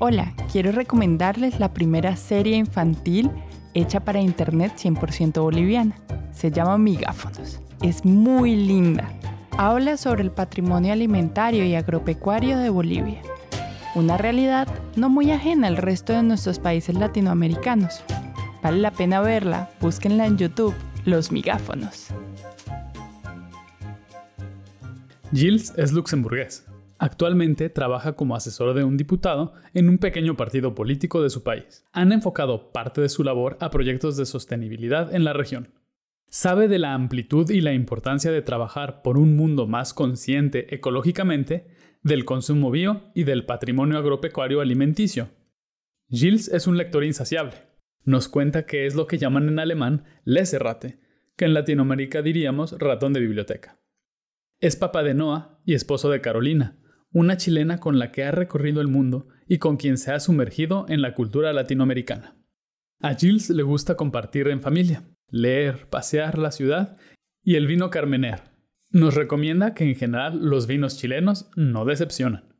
Hola, quiero recomendarles la primera serie infantil hecha para internet 100% boliviana. Se llama Migáfonos. Es muy linda. Habla sobre el patrimonio alimentario y agropecuario de Bolivia. Una realidad no muy ajena al resto de nuestros países latinoamericanos. Vale la pena verla, búsquenla en YouTube, Los Migáfonos. Gilles es luxemburgués. Actualmente trabaja como asesor de un diputado en un pequeño partido político de su país. Han enfocado parte de su labor a proyectos de sostenibilidad en la región. Sabe de la amplitud y la importancia de trabajar por un mundo más consciente ecológicamente, del consumo bio y del patrimonio agropecuario alimenticio. Gilles es un lector insaciable. Nos cuenta que es lo que llaman en alemán leserrate, que en Latinoamérica diríamos ratón de biblioteca. Es papá de Noah y esposo de Carolina, una chilena con la que ha recorrido el mundo y con quien se ha sumergido en la cultura latinoamericana. A Gilles le gusta compartir en familia, leer, pasear la ciudad y el vino Carmener. Nos recomienda que en general los vinos chilenos no decepcionan.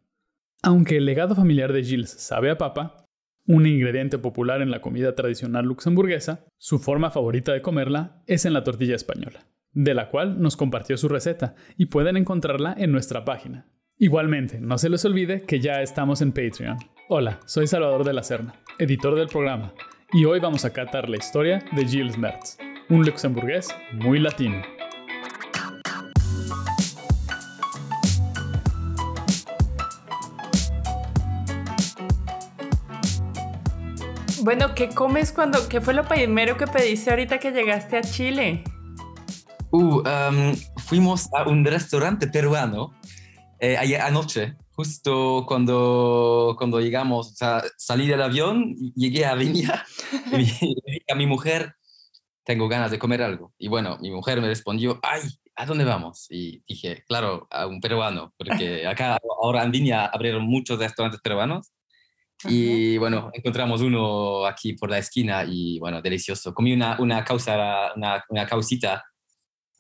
Aunque el legado familiar de Gilles sabe a papa, un ingrediente popular en la comida tradicional luxemburguesa, su forma favorita de comerla es en la tortilla española, de la cual nos compartió su receta y pueden encontrarla en nuestra página Igualmente, no se les olvide que ya estamos en Patreon. Hola, soy Salvador de la Serna, editor del programa, y hoy vamos a catar la historia de Gilles Mertz, un luxemburgués muy latino. Bueno, ¿qué comes cuando, qué fue lo primero que pediste ahorita que llegaste a Chile? Uh, um, fuimos a un restaurante peruano eh, ayer anoche, justo cuando, cuando llegamos, o sea, salí del avión, llegué a Viña y dije a mi mujer, tengo ganas de comer algo. Y bueno, mi mujer me respondió, ay, ¿a dónde vamos? Y dije, claro, a un peruano, porque acá ahora en Viña abrieron muchos restaurantes peruanos. Y bueno, encontramos uno aquí por la esquina y bueno, delicioso. Comí una, una, causa, una, una causita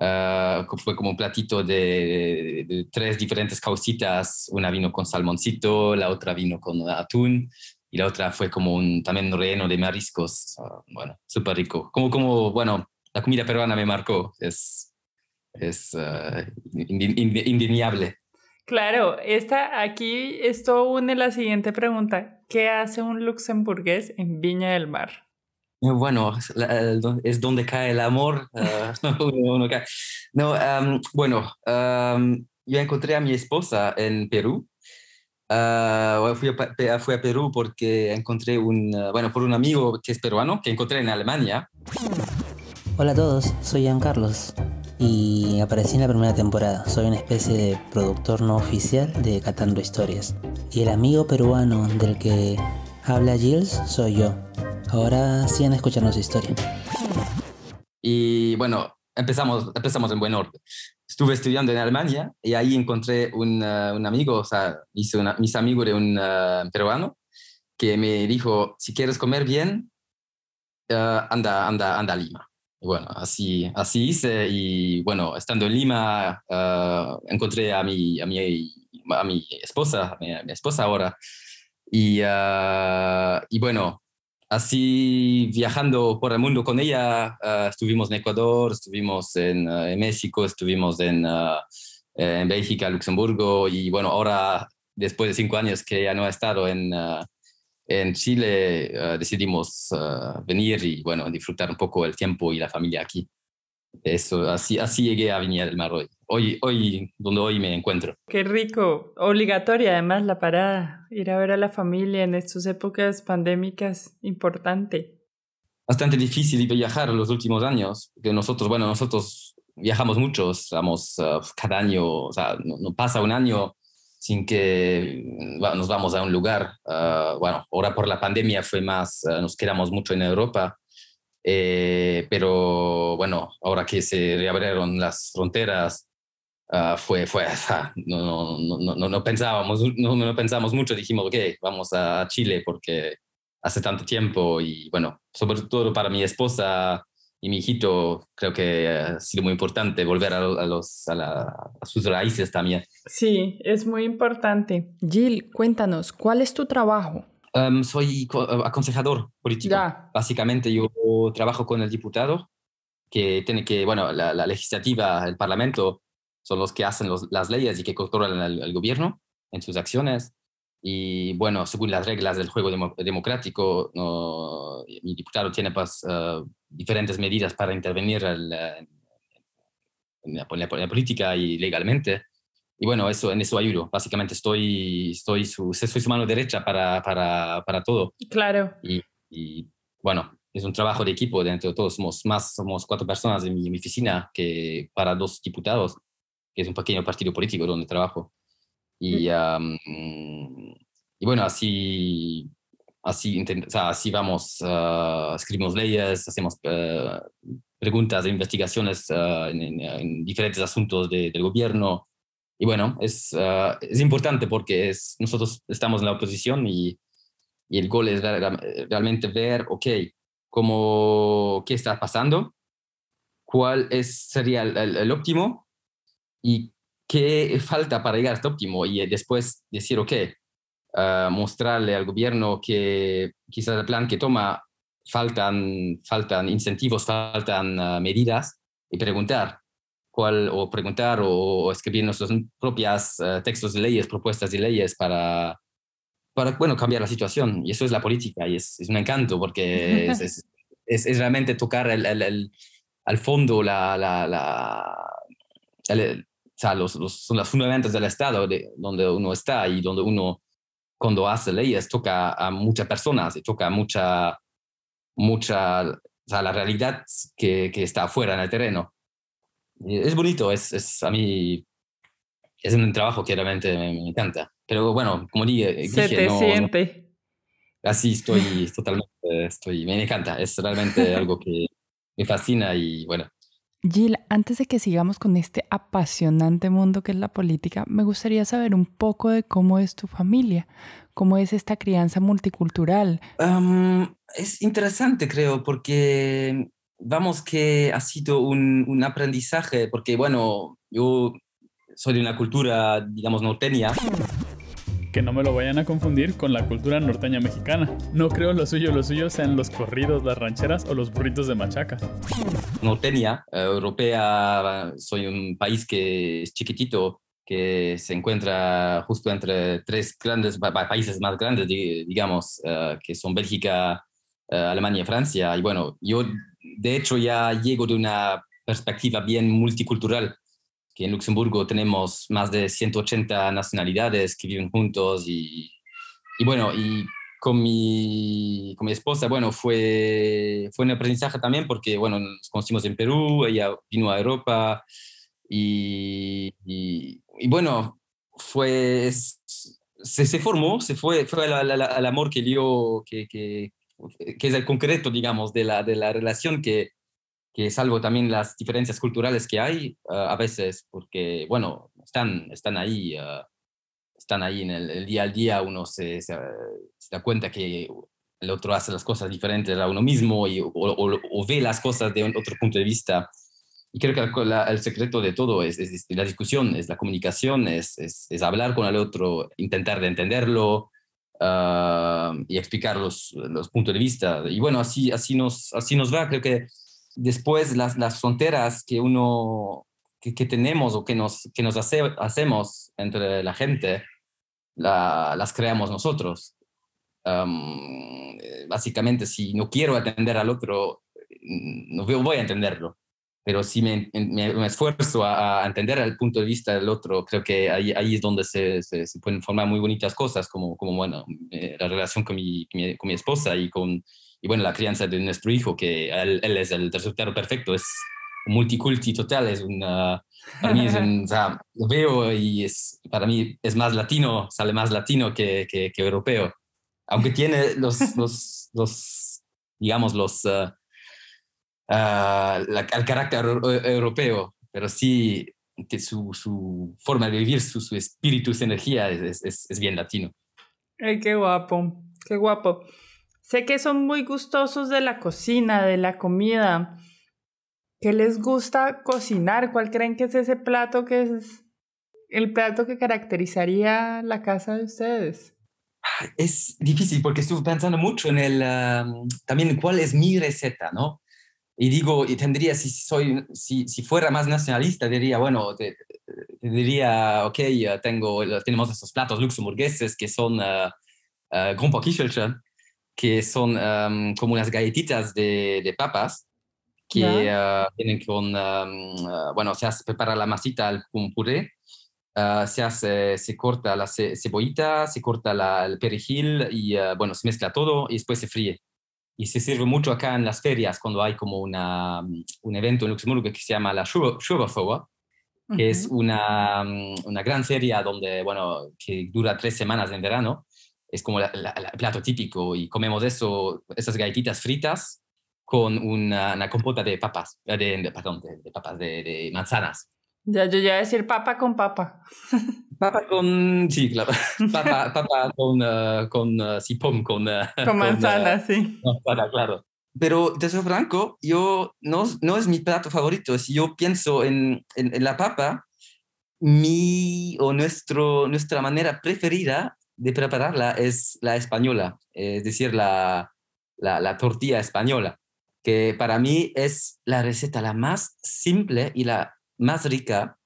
Uh, fue como un platito de, tres diferentes causitas. Una vino con salmoncito, la otra vino con atún y la otra fue como un también relleno de mariscos. Ah, bueno, súper rico. Como, como, bueno, la comida peruana me marcó. Es, es uh, indeniable. Claro, esta, aquí esto une la siguiente pregunta. ¿Qué hace un luxemburgués en Viña del Mar? Bueno, es donde cae el amor. Ah, no, bueno, yo encontré a mi esposa en Perú. Uh, fui, a, fui, a, Perú porque encontré un, ah, bueno, por un amigo que es peruano, que encontré en Alemania. Hola a todos, soy Ian Carlos y aparecí en la primera temporada. Soy una especie de productor no oficial de Catando Historias. Y el amigo peruano del que habla Gilles soy yo. Ahora siguen escuchando su historia. Y bueno, empezamos, empezamos en buen orden. Estuve estudiando en Alemania y ahí encontré un, uh, un amigo, o sea, mis amigos de un uh, peruano que me dijo, si quieres comer bien, uh, anda, anda, anda a Lima. Y bueno, así, así hice y bueno, estando en Lima, encontré a mi, a mi, a mi esposa, mi esposa ahora. Y, y bueno, así viajando por el mundo con ella, ah, estuvimos en Ecuador, estuvimos en, ah, México, estuvimos en, uh, en Bélgica, Luxemburgo y bueno, ahora después de cinco años que ya no ha estado en, en Chile, decidimos venir y bueno, disfrutar un poco el tiempo y la familia aquí. Eso, así, así llegué a Viña del Mar hoy. Hoy, hoy, donde hoy me encuentro. Qué rico. Obligatoria además la parada. Ir a ver a la familia en estas épocas pandémicas, importante. Bastante difícil viajar los últimos años. Que nosotros, bueno, nosotros viajamos mucho, vamos uh, cada año, o sea, no, pasa un año sin que nos vamos a un lugar. Uh, bueno, ahora por la pandemia fue más, uh, nos quedamos mucho en Europa eh, pero bueno, ahora que se reabrieron las fronteras, uh, fue, fue, no, no, no, no, pensábamos, no, no pensamos mucho, dijimos, ok, vamos a Chile porque hace tanto tiempo y bueno, sobre todo para mi esposa y mi hijito, creo que ha sido muy importante volver a, los, a, a sus raíces también. Sí, es muy importante. Jill, cuéntanos, ¿cuál es tu trabajo? Um, soy aconsejador político. Básicamente yo trabajo con el diputado que tiene que, bueno, la, legislativa, el parlamento son los que hacen las leyes y que controlan al, gobierno en sus acciones. Y bueno, según las reglas del juego democrático, mi diputado tiene pues, uh, diferentes medidas para intervenir en, la, política y legalmente. Y bueno, eso, en eso ayudo. Básicamente estoy, estoy su, soy su mano derecha para, para, para todo. Claro. Y, y, bueno, es un trabajo de equipo dentro de todos. Somos más, somos cuatro personas en mi, oficina que para dos diputados, que es un pequeño partido político donde trabajo. Y, mm. y bueno, así, así, o sea, así vamos, uh, escribimos leyes, hacemos uh, preguntas e investigaciones uh, en, en, diferentes asuntos de, del gobierno y bueno, es, ah, es importante porque es, nosotros estamos en la oposición y, y el gol es realmente ver, ok, cómo, qué está pasando, cuál es, sería el, el, óptimo y qué falta para llegar a este óptimo y después decir, ok, uh, mostrarle al gobierno que quizás el plan que toma faltan, faltan incentivos, faltan uh, medidas y preguntar, o preguntar o, escribir nuestros propios eh, textos de leyes, propuestas de leyes para, para, bueno, cambiar la situación. Y eso es la política y es, es un encanto porque es, es, es, realmente tocar el, el, al fondo la, la, la o sea, los, los, son los fundamentos del Estado de, donde uno está y donde uno, cuando hace leyes, toca a muchas personas y toca mucha, mucha, o sea, la realidad que, que está afuera en el terreno es bonito, es, es, a mí es un trabajo que realmente me, encanta. Pero bueno, como dije, se te siente. así estoy totalmente, estoy, me encanta, es realmente algo que me fascina y bueno. Jill, antes de que sigamos con este apasionante mundo que es la política, me gustaría saber un poco de cómo es tu familia, cómo es esta crianza multicultural. es interesante, creo, porque vamos que ha sido un, un, aprendizaje, porque bueno, yo soy de una cultura, digamos, norteña. Que no me lo vayan a confundir con la cultura norteña mexicana. No creo lo suyo, lo suyo sean los corridos, las rancheras o los burritos de machaca. Norteña, eh, europea, soy un país que es chiquitito, que se encuentra justo entre tres grandes países más grandes, digamos, eh, que son Bélgica, eh, Alemania y Francia. Y bueno, yo de hecho ya llego de una perspectiva bien multicultural, que en Luxemburgo tenemos más de 180 nacionalidades que viven juntos y, bueno, y con mi, con mi esposa, bueno, fue, fue un aprendizaje también porque, bueno, nos conocimos en Perú, ella vino a Europa y, bueno, fue, se, se, formó, se fue, fue al amor que dio, que, que es el concreto, digamos, de la, de la relación que, que salvo también las diferencias culturales que hay ah, a veces, porque, bueno, están, están ahí, ah, están ahí en el, día al día, uno se, se, da cuenta que el otro hace las cosas diferentes a uno mismo y, o, ve las cosas de otro punto de vista. Y creo que el secreto de todo es, es, la discusión, es la comunicación, es, es, hablar con el otro, intentar de entenderlo, Ah, y explicar los, los, puntos de vista. Y bueno, así, así, nos, así nos va. Creo que después las, las fronteras que uno que, que, tenemos o que nos, que nos hace, hacemos entre la gente, la, las creamos nosotros. básicamente, si no quiero atender al otro, no voy a entenderlo pero si me, me, esfuerzo a, entender el punto de vista del otro, creo que ahí, ahí es donde se, se, pueden formar muy bonitas cosas, como, como bueno, eh, la relación con mi, con mi, esposa y con, y bueno, la crianza de nuestro hijo, que él, él es el resultado perfecto, es multiculti total, es una, para mí es un, o sea, lo veo y es, para mí es más latino, sale más latino que, que, europeo, aunque tiene los, los, los digamos, los... Uh, al carácter europeo, pero sí que su, su forma de vivir, su, su espíritu, su energía es, es, es, bien latino. Ay, qué guapo, qué guapo. Sé que son muy gustosos de la cocina, de la comida. ¿Qué les gusta cocinar? ¿Cuál creen que es ese plato que es el plato que caracterizaría la casa de ustedes? Es difícil porque estuve pensando mucho en el, también cuál es mi receta, ¿no? Y digo, y tendría, si, soy, si, si fuera más nacionalista, diría, bueno, te, diría, ok, tengo, tenemos estos platos luxemburgueses que son uh, uh, que son um, como unas galletitas de, de papas, que uh, vienen con, um, bueno, se hace, prepara la masita con puré, se hace, se corta la cebollita, se corta la, el perejil y, bueno, se mezcla todo y después se fríe y se sirve mucho acá en las ferias cuando hay como una, un evento en Luxemburgo que se llama la Schuberfeuer, que es una, una, gran feria donde, bueno, que dura tres semanas en verano. Es como el plato típico y comemos eso, esas galletitas fritas con una, una compota de papas, de, perdón, de, papas, de, de manzanas. Ya, yo ya a decir papa con papa. Papa con, sí, claro. Papa, papa con, uh, con uh, con... con manzana, sí. Manzana, claro. Pero, te soy franco, yo no, no es mi plato favorito. Si yo pienso en, en, la papa, mi o nuestro, nuestra manera preferida de prepararla es la española, es decir, la, la, la tortilla española, que para mí es la receta la más simple y la más rica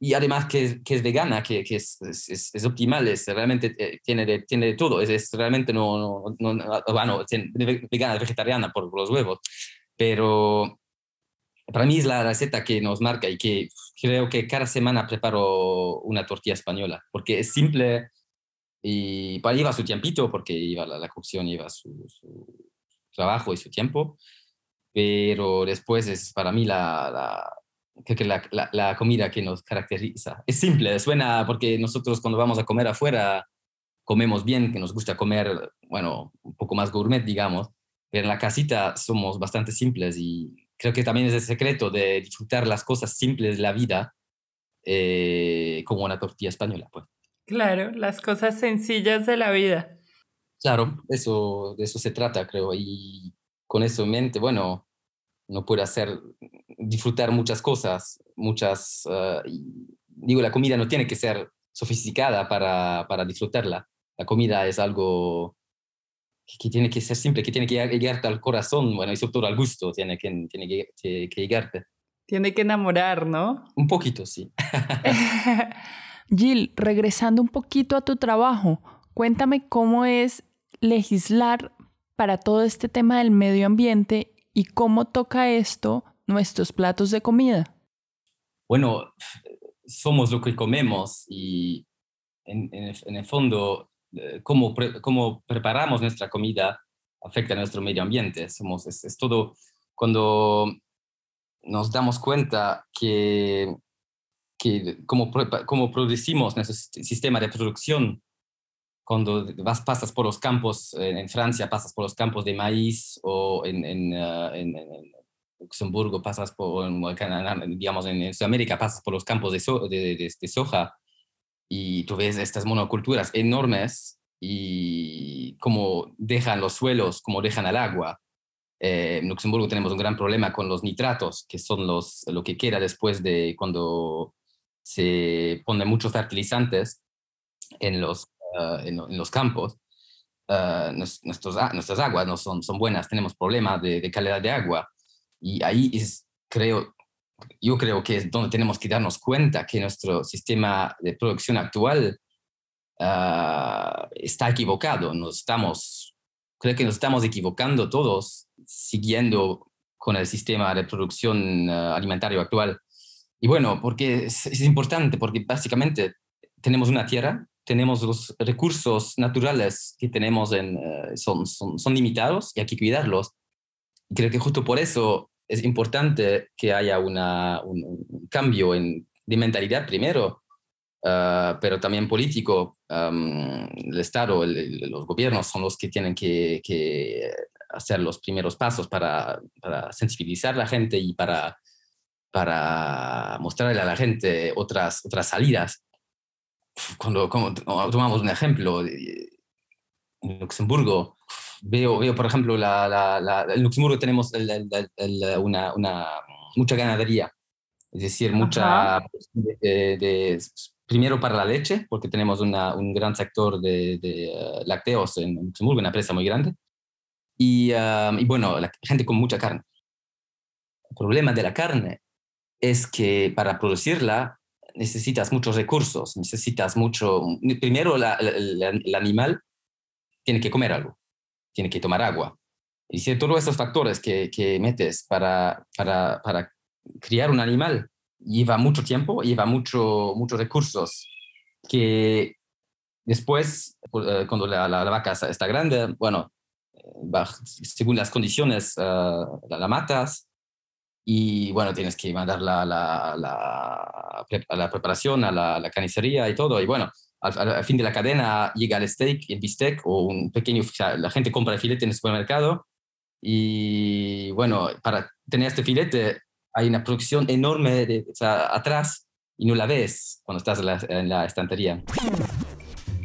y además que, que es vegana, que, que es, es, es, optimal, es realmente eh, tiene, de, tiene de todo, es, es realmente no, no, no, bueno, vegana, vegetariana por, los huevos, pero para mí es la receta que nos marca y que creo que cada semana preparo una tortilla española, porque es simple y para lleva su tiempito, porque lleva la, la cocción, lleva su, su, trabajo y su tiempo, pero después es para mí la, la creo que la, la, comida que nos caracteriza. Es simple, suena porque nosotros cuando vamos a comer afuera comemos bien, que nos gusta comer, bueno, un poco más gourmet, digamos, pero en la casita somos bastante simples y creo que también es el secreto de disfrutar las cosas simples de la vida, eh, como una tortilla española, pues. Claro, las cosas sencillas de la vida. Claro, eso, de eso se trata, creo, y con eso en mente, bueno, no puede hacer, disfrutar muchas cosas, muchas, uh, digo, la comida no tiene que ser sofisticada para, para disfrutarla. La comida es algo que, tiene que ser simple, que tiene que llegarte al corazón, bueno, y sobre todo al gusto, tiene que, tiene que, que, que llegarte. Tiene que enamorar, ¿no? Un poquito, sí. Jill, regresando un poquito a tu trabajo, cuéntame cómo es legislar para todo este tema del medio ambiente ¿Y cómo toca esto nuestros platos de comida? Bueno, somos lo que comemos y en, el, fondo, eh, cómo, cómo, preparamos nuestra comida afecta a nuestro medio ambiente. Somos, es, todo cuando nos damos cuenta que, que cómo, cómo producimos nuestro sistema de producción cuando vas, pasas por los campos en Francia, pasas por los campos de maíz o en, en, uh, en, en Luxemburgo, pasas por, digamos, en, Sudamérica, pasas por los campos de, de, de, soja y tú ves estas monoculturas enormes y cómo dejan los suelos, cómo dejan el agua. Eh, en Luxemburgo tenemos un gran problema con los nitratos, que son los, lo que queda después de cuando se ponen muchos fertilizantes en los Ah, en, los campos, uh, nuestros, nuestras aguas no son, son buenas, tenemos problemas de, calidad de agua. Y ahí es, creo, yo creo que es donde tenemos que darnos cuenta que nuestro sistema de producción actual uh, está equivocado. Nos estamos, creo que nos estamos equivocando todos siguiendo con el sistema de producción alimentario actual. Y bueno, porque es, es, importante, porque básicamente tenemos una tierra tenemos los recursos naturales que tenemos en, eh, son, son, son, limitados y hay que cuidarlos. creo que justo por eso es importante que haya una, un, cambio en, de mentalidad primero, uh, pero también político. Um, el Estado, el, los gobiernos son los que tienen que, que hacer los primeros pasos para, para, sensibilizar a la gente y para, para mostrarle a la gente otras, otras salidas cuando, tomamos un ejemplo, en Luxemburgo, veo, veo por ejemplo, la, la, en Luxemburgo tenemos una, una, mucha ganadería, es decir, mucha de, primero para la leche, porque tenemos un gran sector de, eh, lácteos en Luxemburgo, una empresa muy grande, y, y bueno, la gente con mucha carne. El problema de la carne es que para producirla necesitas muchos recursos, necesitas mucho, primero el animal tiene que comer algo, tiene que tomar agua. Y si todos esos factores que, que metes para, para, para, criar un animal lleva mucho tiempo, lleva mucho, muchos recursos, que después, eh, cuando la, la, vaca está grande, bueno, eh, según las condiciones, eh, la, matas y bueno, tienes que mandar la, la, la, la preparación a la, carnicería y todo. Y bueno, al, fin de la cadena llega el steak, el bistec o un pequeño, la gente compra el filete en el supermercado y bueno, para tener este filete hay una producción enorme de, atrás y no la ves cuando estás en la estantería.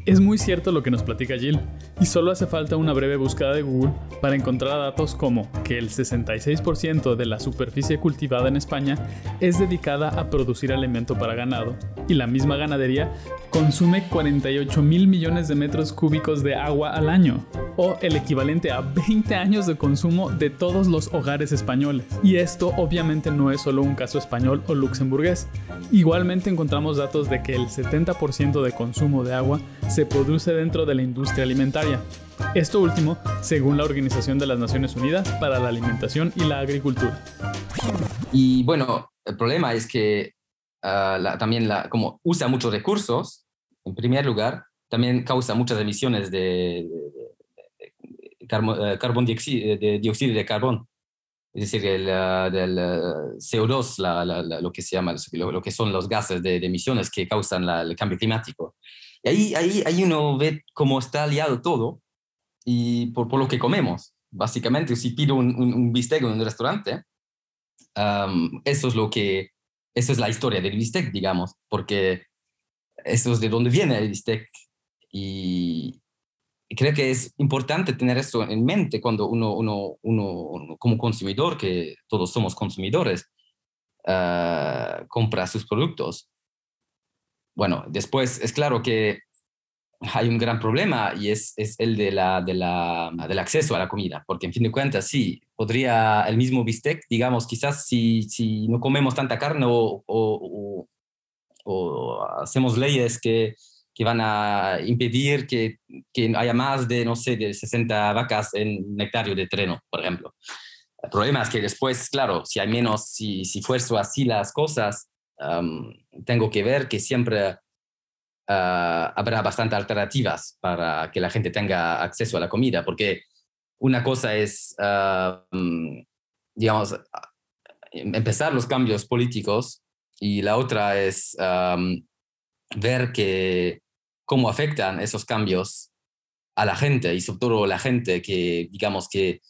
Es muy cierto lo que nos platica Jill, y solo hace falta una breve búsqueda de Google para encontrar datos como que el 66% de la superficie cultivada en España es dedicada a producir alimento para ganado, y la misma ganadería consume 48 mil millones de metros cúbicos de agua al año, o el equivalente a 20 años de consumo de todos los hogares españoles. Y esto obviamente no es solo un caso español o luxemburgués. Igualmente encontramos datos de que el 70% de consumo de agua se produce dentro de la industria alimentaria. Esto último, según la Organización de las Naciones Unidas para la Alimentación y la Agricultura. Y bueno, el problema es que ah, también como usa muchos recursos, en primer lugar, también causa muchas emisiones de, de, de dióxido de carbón. Es decir, el, ah, del ah, CO2, lo que se llama, lo, que son los gases de, emisiones que causan el cambio climático. Y ahí, ahí, ahí uno ve cómo está aliado todo y por, por lo que comemos. Básicamente, si pido un, un, bistec en un restaurante, eso es lo que, eso es la historia del bistec, digamos, porque eso es de dónde viene el bistec. Y, creo que es importante tener eso en mente cuando uno, uno, uno, como consumidor, que todos somos consumidores, ah, compra sus productos bueno, después es claro que hay un gran problema y es, es el de la, de la, del acceso a la comida, porque en fin de cuentas, sí, podría el mismo bistec, digamos, quizás si, si no comemos tanta carne o, o, o, hacemos leyes que, que, van a impedir que, que, haya más de, no sé, de 60 vacas en un hectárea de terreno, por ejemplo. El problema es que después, claro, si hay menos, si, si fuerzo así las cosas, tengo que ver que siempre ah, habrá bastantes alternativas para que la gente tenga acceso a la comida, porque una cosa es, digamos, empezar los cambios políticos y la otra es ver que cómo afectan esos cambios a la gente y sobre todo la gente que, digamos que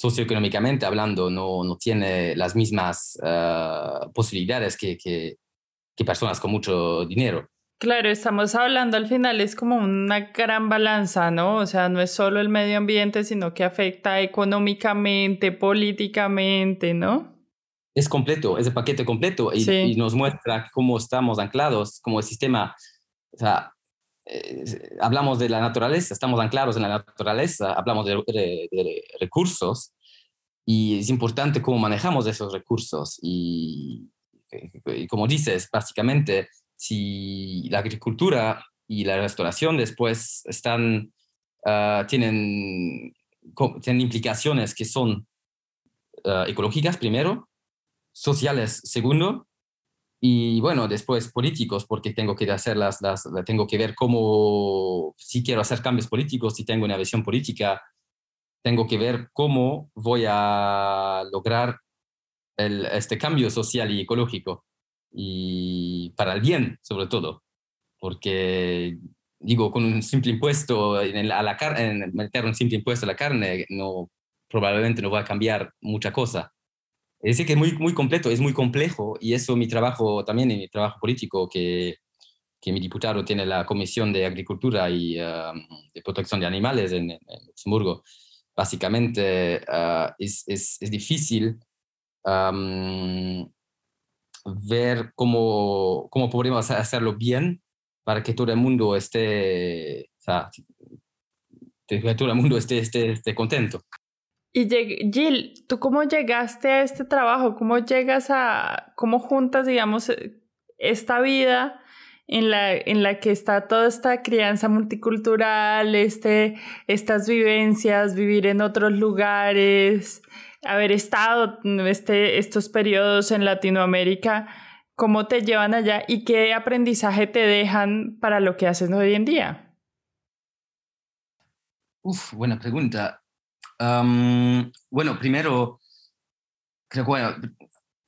socioeconómicamente hablando no, no tiene las mismas ah, posibilidades que, que, personas con mucho dinero. Claro, estamos hablando al final, es como una gran balanza, ¿no? O sea, no es solo el medio ambiente, sino que afecta económicamente, políticamente, ¿no? Es completo, es el paquete completo y, y nos muestra cómo estamos anclados, como el sistema, o sea, hablamos de la naturaleza, estamos anclados en la naturaleza, hablamos de, recursos y es importante cómo manejamos esos recursos. Y, como dices, básicamente, si la agricultura y la restauración después están, ah, tienen, tienen implicaciones que son ah, ecológicas primero, sociales segundo, y bueno, después políticos, porque tengo que hacer las, las, tengo que ver cómo, si quiero hacer cambios políticos, si tengo una visión política, tengo que ver cómo voy a lograr el, este cambio social y ecológico. Y para el bien, sobre todo, porque digo, con un simple impuesto en a la carne, meter un simple impuesto a la carne, no, probablemente no va a cambiar mucha cosa. Decir, que es muy, muy completo, es muy complejo y eso mi trabajo también, en mi trabajo político, que, que mi diputado tiene la Comisión de Agricultura y um, de Protección de Animales en, Luxemburgo. Básicamente uh, es, es, es, difícil um, ver cómo, cómo podríamos hacerlo bien para que todo el mundo esté, o sea, que todo el mundo esté, esté, esté contento. Y Jill, ¿tú cómo llegaste a este trabajo? ¿Cómo llegas a, cómo juntas, digamos, esta vida en la, en la que está toda esta crianza multicultural, este, estas vivencias, vivir en otros lugares, haber estado este, estos periodos en Latinoamérica? ¿Cómo te llevan allá y qué aprendizaje te dejan para lo que haces hoy en día? Uf, buena pregunta bueno, primero, creo que, bueno,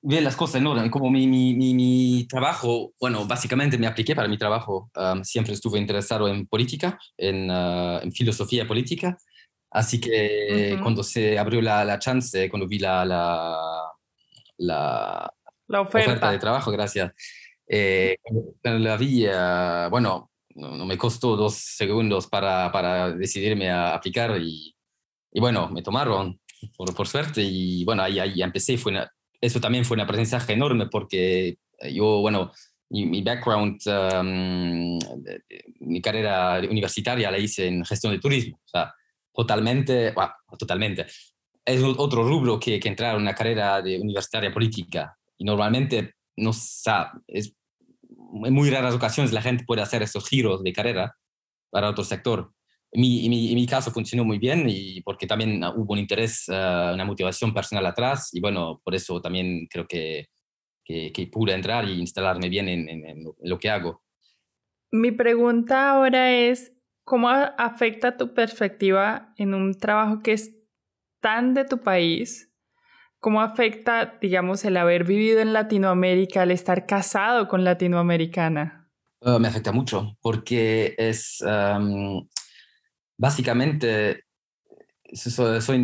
bien las cosas en orden. Como mi, mi, mi, trabajo, bueno, básicamente me apliqué para mi trabajo. siempre estuve interesado en política, en, ah, en filosofía política. Así que cuando se abrió la, la, chance, cuando vi la, la, la, la oferta. de trabajo, gracias, eh, la vi, ah, bueno, no, no, me costó dos segundos para, para decidirme a aplicar y y bueno, me tomaron, por, por suerte, y bueno, ahí, ahí empecé. Fue eso también fue un aprendizaje enorme porque yo, bueno, mi, mi background, um, mi carrera universitaria la hice en gestión de turismo, o sea, totalmente, bueno, totalmente. Es otro rubro que, que entrar en una carrera de universitaria política. Y normalmente, no, o sea, es, en muy raras ocasiones la gente puede hacer estos giros de carrera para otro sector mi, mi, mi, caso funcionó muy bien y porque también hubo un interés, uh, una motivación personal atrás y bueno, por eso también creo que, que, que pude entrar y instalarme bien en, en, en, lo que hago. Mi pregunta ahora es, ¿cómo afecta tu perspectiva en un trabajo que es tan de tu país? ¿Cómo afecta, digamos, el haber vivido en Latinoamérica, el estar casado con latinoamericana? Uh, me afecta mucho porque es, um, básicamente soy, soy,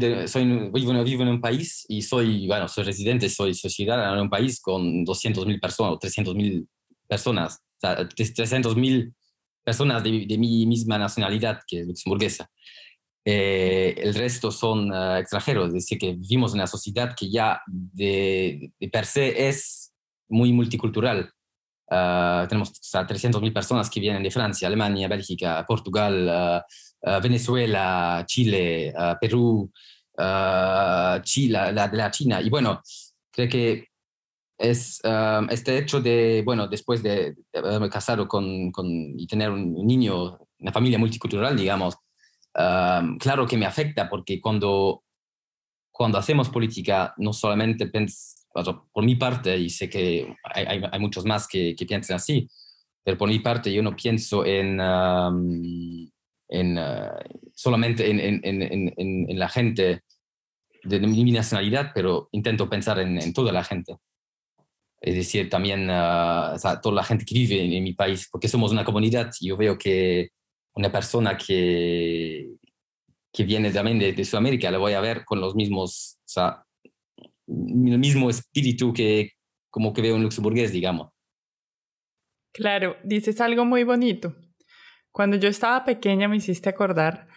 vivo, vivo, en un país y soy, bueno, soy residente, soy, soy ciudadano en un país con 200.000 personas o 300.000 personas, o sea, 300.000 personas de, de, mi misma nacionalidad, que es luxemburguesa. Eh, el resto son uh, extranjeros, es decir, que vivimos en una sociedad que ya de, de per se es muy multicultural. Uh, tenemos o sea, 300.000 personas que vienen de Francia, Alemania, Bélgica, Portugal, uh, uh, Venezuela, Chile, Perú, Chile, la, la, China. Y bueno, creo que es este hecho de, bueno, después de, haberme casado con, y tener un niño, una familia multicultural, digamos, claro que me afecta porque cuando, cuando hacemos política, no solamente pensamos por mi parte, y sé que hay, muchos más que, que, piensan así, pero por mi parte yo no pienso en, um, en uh, solamente en, en, en, la gente de mi nacionalidad, pero intento pensar en, toda la gente. Es decir, también uh, toda la gente que vive en, mi país, porque somos una comunidad yo veo que una persona que, que viene también de, de Sudamérica la voy a ver con los mismos, o el mismo espíritu que como que veo en luxemburgués, digamos. Claro, dices algo muy bonito. Cuando yo estaba pequeña me hiciste acordar,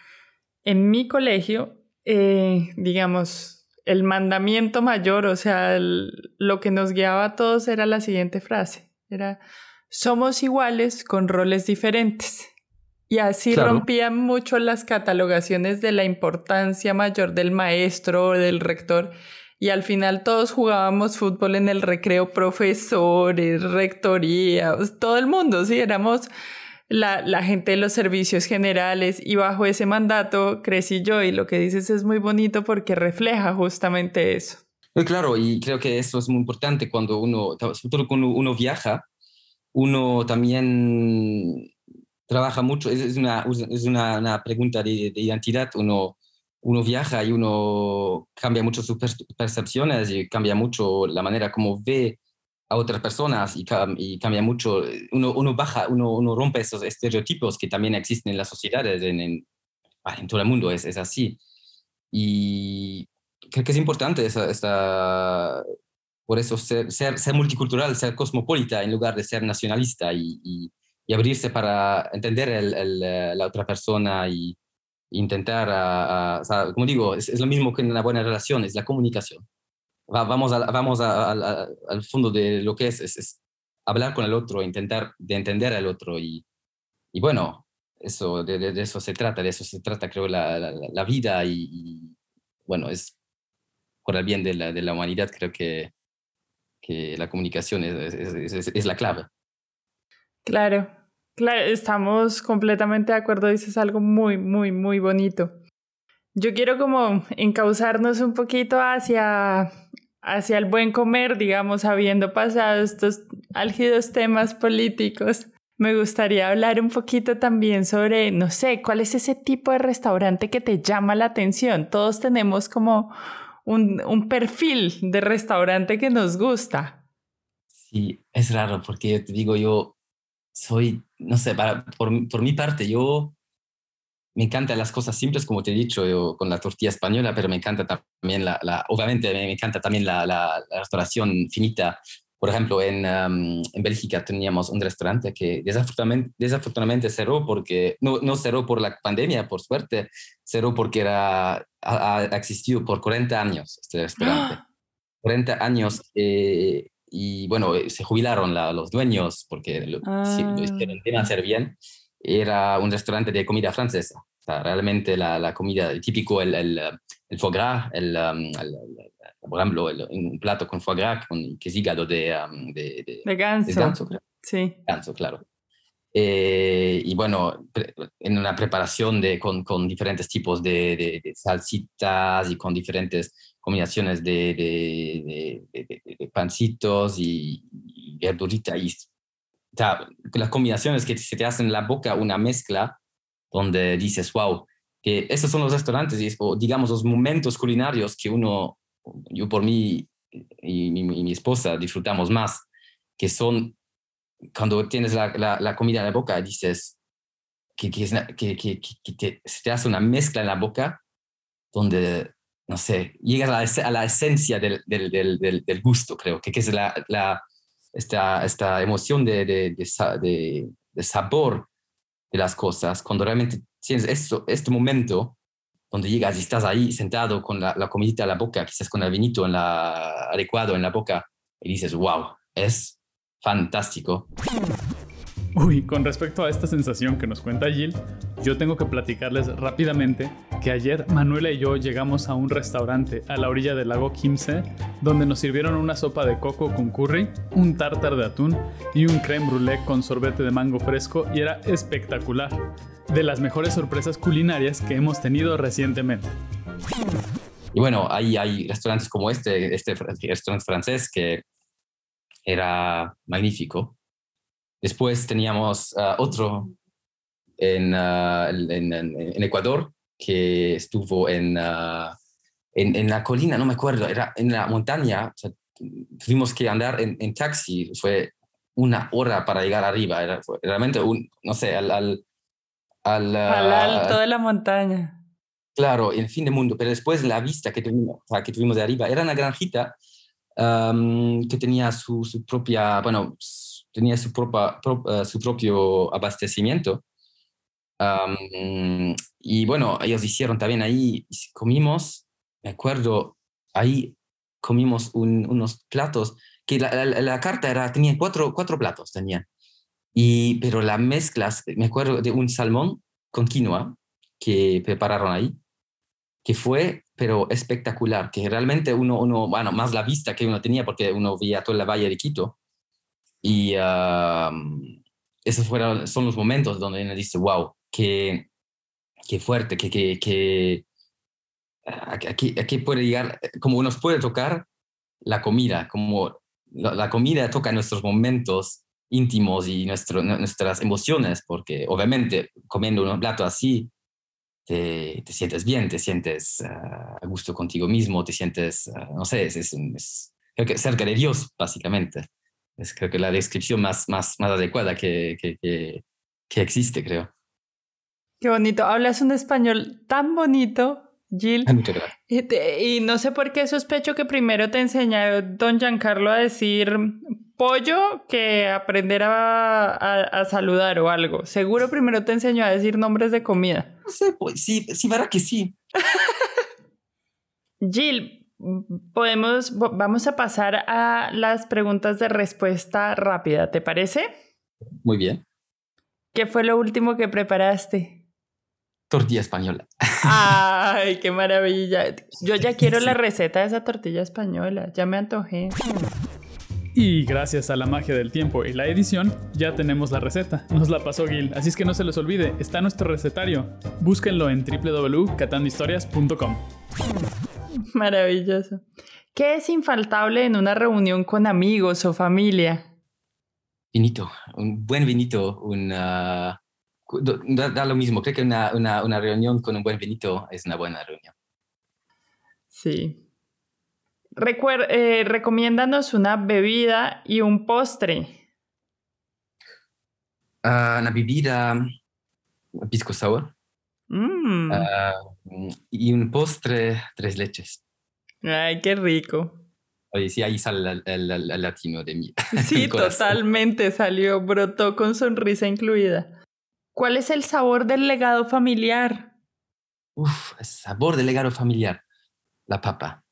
en mi colegio, eh, digamos, el mandamiento mayor, o sea, lo que nos guiaba a todos era la siguiente frase, era, somos iguales con roles diferentes. Y así rompían mucho las catalogaciones de la importancia mayor del maestro o del rector y al final todos jugábamos fútbol en el recreo, profesores, rectoría, todo el mundo, sí, éramos la, gente de los servicios generales y bajo ese mandato crecí yo y lo que dices es muy bonito porque refleja justamente eso. Muy claro, y creo que eso es muy importante cuando uno, cuando uno viaja, uno también trabaja mucho, es, una, es una, pregunta de, de identidad, uno uno viaja y uno cambia mucho sus percepciones y cambia mucho la manera como ve a otras personas y, y cambia mucho, uno, uno baja, uno, uno, rompe esos estereotipos que también existen en las sociedades, en, en, ah, en todo el mundo es, es, así. Y creo que es importante esa, esta, por eso ser, ser, ser, multicultural, ser cosmopolita en lugar de ser nacionalista y, y, y abrirse para entender el, el, la otra persona y, intentar, o sea, como digo, es, lo mismo que en una buena relación, es la comunicación. Vamos vamos al fondo de lo que es, es, hablar con el otro, intentar de entender al otro y, y bueno, eso, de, eso se trata, de eso se trata, creo, la, la, vida y, bueno, es por el bien de la, de la humanidad, creo que, que la comunicación es, es, es, la clave. Claro, claro, estamos completamente de acuerdo, dices algo muy, muy, muy bonito. Yo quiero como encauzarnos un poquito hacia, hacia el buen comer, digamos, habiendo pasado estos álgidos temas políticos. Me gustaría hablar un poquito también sobre, no sé, cuál es ese tipo de restaurante que te llama la atención. Todos tenemos como un, un perfil de restaurante que nos gusta. Sí, es raro porque te digo, yo soy, no sé, para, por, por mi parte, yo me encantan las cosas simples, como te he dicho, yo, con la tortilla española, pero me encanta también la, la obviamente me, encanta también la, la, restauración finita. Por ejemplo, en, en Bélgica teníamos un restaurante que desafortunadamente, desafortunadamente cerró porque, no, no cerró por la pandemia, por suerte, cerró porque era, ha, existido por 40 años este restaurante. 40 años eh, y bueno, eh, se jubilaron los dueños porque lo, ah. lo hicieron bien era un restaurante de comida francesa. O sea, realmente la, la comida, el típico, el, el, el foie gras, el, um, por ejemplo, un plato con foie gras, con, que es hígado de, um, de, de, ganso. ganso creo. Sí. Ganso, claro. Eh, y bueno, en una preparación de, con, con diferentes tipos de, de, salsitas y con diferentes combinaciones de, pancitos y, y verdurita y sea, las combinaciones que se te hacen en la boca, una mezcla donde dices, wow, que esos son los restaurantes o digamos los momentos culinarios que uno, yo por mí y mi, esposa disfrutamos más, que son cuando tienes la, la, comida en la boca dices que, que, que, que te, se te hace una mezcla en la boca donde, no sé, llegas a la, a la esencia del, del, del, del, gusto, creo, que, es la, la, esta, esta emoción de, de, de, sabor de las cosas, cuando realmente tienes esto, este momento donde llegas y estás ahí sentado con la, la comidita en la boca, quizás con el vinito en la, adecuado en la boca, y dices, wow, es fantástico. Uy, con respecto a esta sensación que nos cuenta Jill, yo tengo que platicarles rápidamente que ayer Manuela y yo llegamos a un restaurante a la orilla del lago Kimse donde nos sirvieron una sopa de coco con curry, un tartar de atún y un creme brûlée con sorbete de mango fresco y era espectacular. De las mejores sorpresas culinarias que hemos tenido recientemente. Y bueno, ahí hay restaurantes como este, este restaurante francés que era magnífico Después teníamos ah, otro ah, en, en, Ecuador que estuvo en, ah, en, la colina, no me acuerdo, era en la montaña. tuvimos que andar en, taxi, fue una hora para llegar arriba. Era realmente un, no sé, al, al, al, alto de la montaña. Claro, el fin del mundo, pero después la vista que tuvimos, que tuvimos de arriba era una granjita que tenía su, su propia, bueno, tenía su, propia, eh, su propio abastecimiento. y bueno, ellos hicieron también ahí, comimos, me acuerdo, ahí comimos unos platos, que la, la, carta era, tenía cuatro, cuatro platos, tenía. Y, pero las mezclas, me acuerdo de un salmón con quinoa que prepararon ahí, que fue, pero espectacular, que realmente uno, uno, bueno, más la vista que uno tenía, porque uno veía toda la valle de Quito, y esos fueron, son los momentos donde uno dice, wow, qué, qué fuerte, qué, qué, qué aquí, aquí puede llegar, como nos puede tocar la comida, como la, comida toca nuestros momentos íntimos y nuestro, nuestras emociones, porque obviamente comiendo un plato así, te, te sientes bien, te sientes ah, a gusto contigo mismo, te sientes, ah, no sé, es, es, es, cerca de Dios, básicamente es creo que la descripción más, más, más adecuada que, que, que, existe, creo. Qué bonito. Hablas un español tan bonito, Jill. Muchas gracias. Y, no sé por qué sospecho que primero te enseñó don Giancarlo a decir pollo que aprender a, a, saludar o algo. Seguro primero te enseñó a decir nombres de comida. No sé, pues sí, sí, para que sí. Jill, podemos, vamos a pasar a las preguntas de respuesta rápida, ¿te parece? Muy bien. ¿Qué fue lo último que preparaste? Tortilla española. Ay, qué maravilla. Yo ya quiero la receta de esa tortilla española. Ya me antojé. Y gracias a la magia del tiempo y la edición, ya tenemos la receta. Nos la pasó Gil, así es que no se les olvide, está nuestro recetario. Búsquenlo en www.catandohistorias.com. Maravilloso. ¿Qué es infaltable en una reunión con amigos o familia? Vinito, un buen vinito, una... Da, lo mismo, creo que una, una reunión con un buen vinito es una buena reunión. Sí, eh, recomiéndanos una bebida y un postre. Uh, una bebida, pisco sour. Mm. Ah, y un postre, tres leches. Ay, qué rico. Oye, sí, ahí sale el, latino de mí. Sí, totalmente salió, brotó con sonrisa incluida. ¿Cuál es el sabor del legado familiar? Uf, el sabor del legado familiar. La papa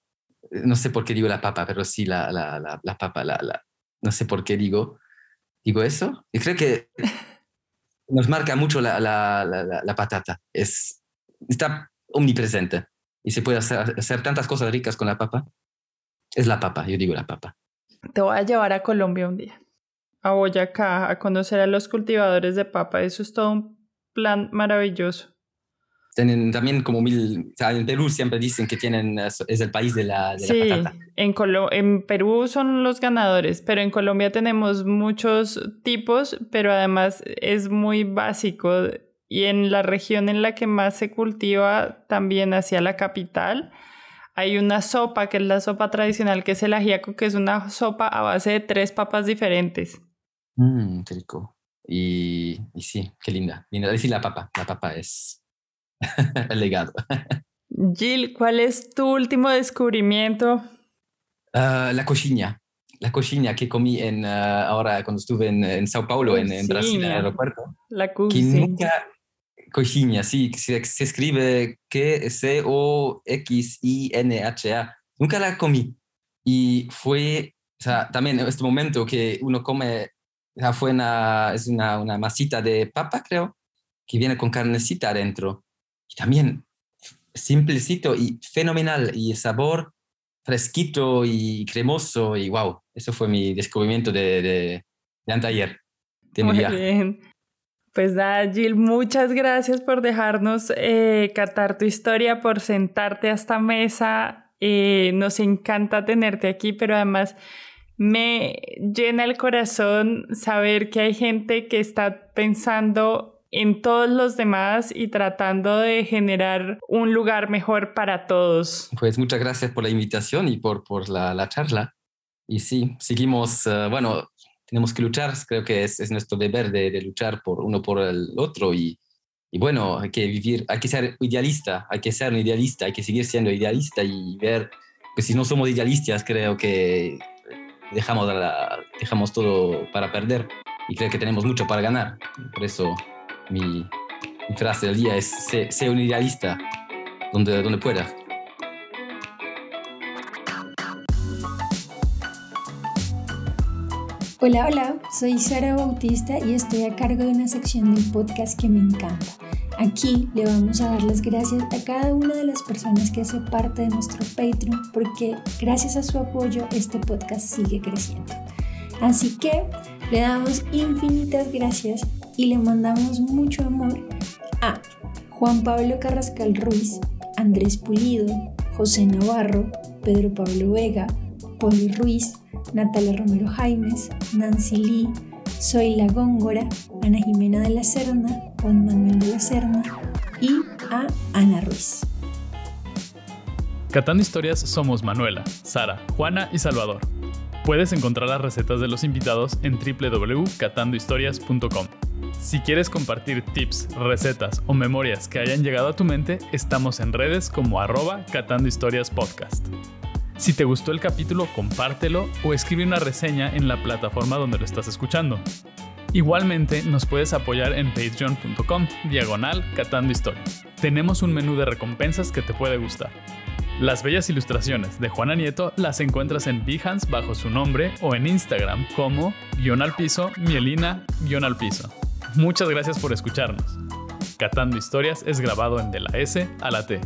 no sé por qué digo la papa, pero sí la, la, la, papa, la, la, no sé por qué digo, digo eso. Y creo que nos marca mucho la, la, patata. Es, está omnipresente y se puede hacer, hacer tantas cosas ricas con la papa. Es la papa, yo digo la papa. Te voy a llevar a Colombia un día, a Boyacá, a conocer a los cultivadores de papa. Eso es todo un plan maravilloso también como mil, en Perú siempre dicen que tienen, es el país de la, de sí, patata. En, en Perú son los ganadores, pero en Colombia tenemos muchos tipos, pero además es muy básico. Y en la región en la que más se cultiva, también hacia la capital, hay una sopa, que es la sopa tradicional, que es el ajíaco, que es una sopa a base de tres papas diferentes. Mmm, qué rico. Y, y sí, qué linda. Linda. Decir la papa, la papa es legado. Jill, ¿cuál es tu último descubrimiento? Ah, la coxinha. La coxinha que comí en, ah, ahora cuando estuve en, en Sao Paulo, en, en, Brasil, en el aeropuerto. La coxinha. Que nunca... Coxinha, sí, se, se escribe C-O-X-I-N-H-A. Nunca la comí. Y fue, o sea, también en este momento que uno come, o sea, fue una, es una, una masita de papa, creo, que viene con carnecita adentro y también simplecito y fenomenal y sabor fresquito y cremoso y wow, eso fue mi descubrimiento de, de, de anteayer. Muy bien. Pues nada, Jill, muchas gracias por dejarnos eh, catar tu historia, por sentarte a esta mesa. Eh, nos encanta tenerte aquí, pero además me llena el corazón saber que hay gente que está pensando en todos los demás y tratando de generar un lugar mejor para todos. Pues muchas gracias por la invitación y por, por la, la charla. Y sí, seguimos, uh, bueno, tenemos que luchar, creo que es, es nuestro deber de, de, luchar por uno por el otro y, y, bueno, hay que vivir, hay que ser idealista, hay que ser un idealista, hay que seguir siendo idealista y ver, pues si no somos idealistas, creo que dejamos, la, dejamos todo para perder y creo que tenemos mucho para ganar. Por eso mi, frase del día es, sé, un idealista donde, donde pueda. Hola, hola, soy Sara Bautista y estoy a cargo de una sección del podcast que me encanta. Aquí le vamos a dar las gracias a cada una de las personas que hace parte de nuestro Patreon porque gracias a su apoyo este podcast sigue creciendo. Así que le damos infinitas gracias y le mandamos mucho amor a Juan Pablo Carrascal Ruiz, Andrés Pulido, José Navarro, Pedro Pablo Vega, Poli Ruiz, Natalia Romero Jaimes, Nancy Lee, Soy La Góngora, Ana Jimena de la Serna, Juan Manuel de la Serna y a Ana Ruiz. Catando Historias somos Manuela, Sara, Juana y Salvador. Puedes encontrar las recetas de los invitados en www.catandohistorias.com. Si quieres compartir tips, recetas o memorias que hayan llegado a tu mente, estamos en redes como arroba Catando Historias Podcast. Si te gustó el capítulo, compártelo o escribe una reseña en la plataforma donde lo estás escuchando. Igualmente, nos puedes apoyar en patreon.com, diagonal Catando Historias. Tenemos un menú de recompensas que te puede gustar. Las bellas ilustraciones de Juana Nieto las encuentras en Behance bajo su nombre o en Instagram como guion al piso, mielina guion al piso. Muchas gracias por escucharnos. Catando Historias es grabado en De la S a la T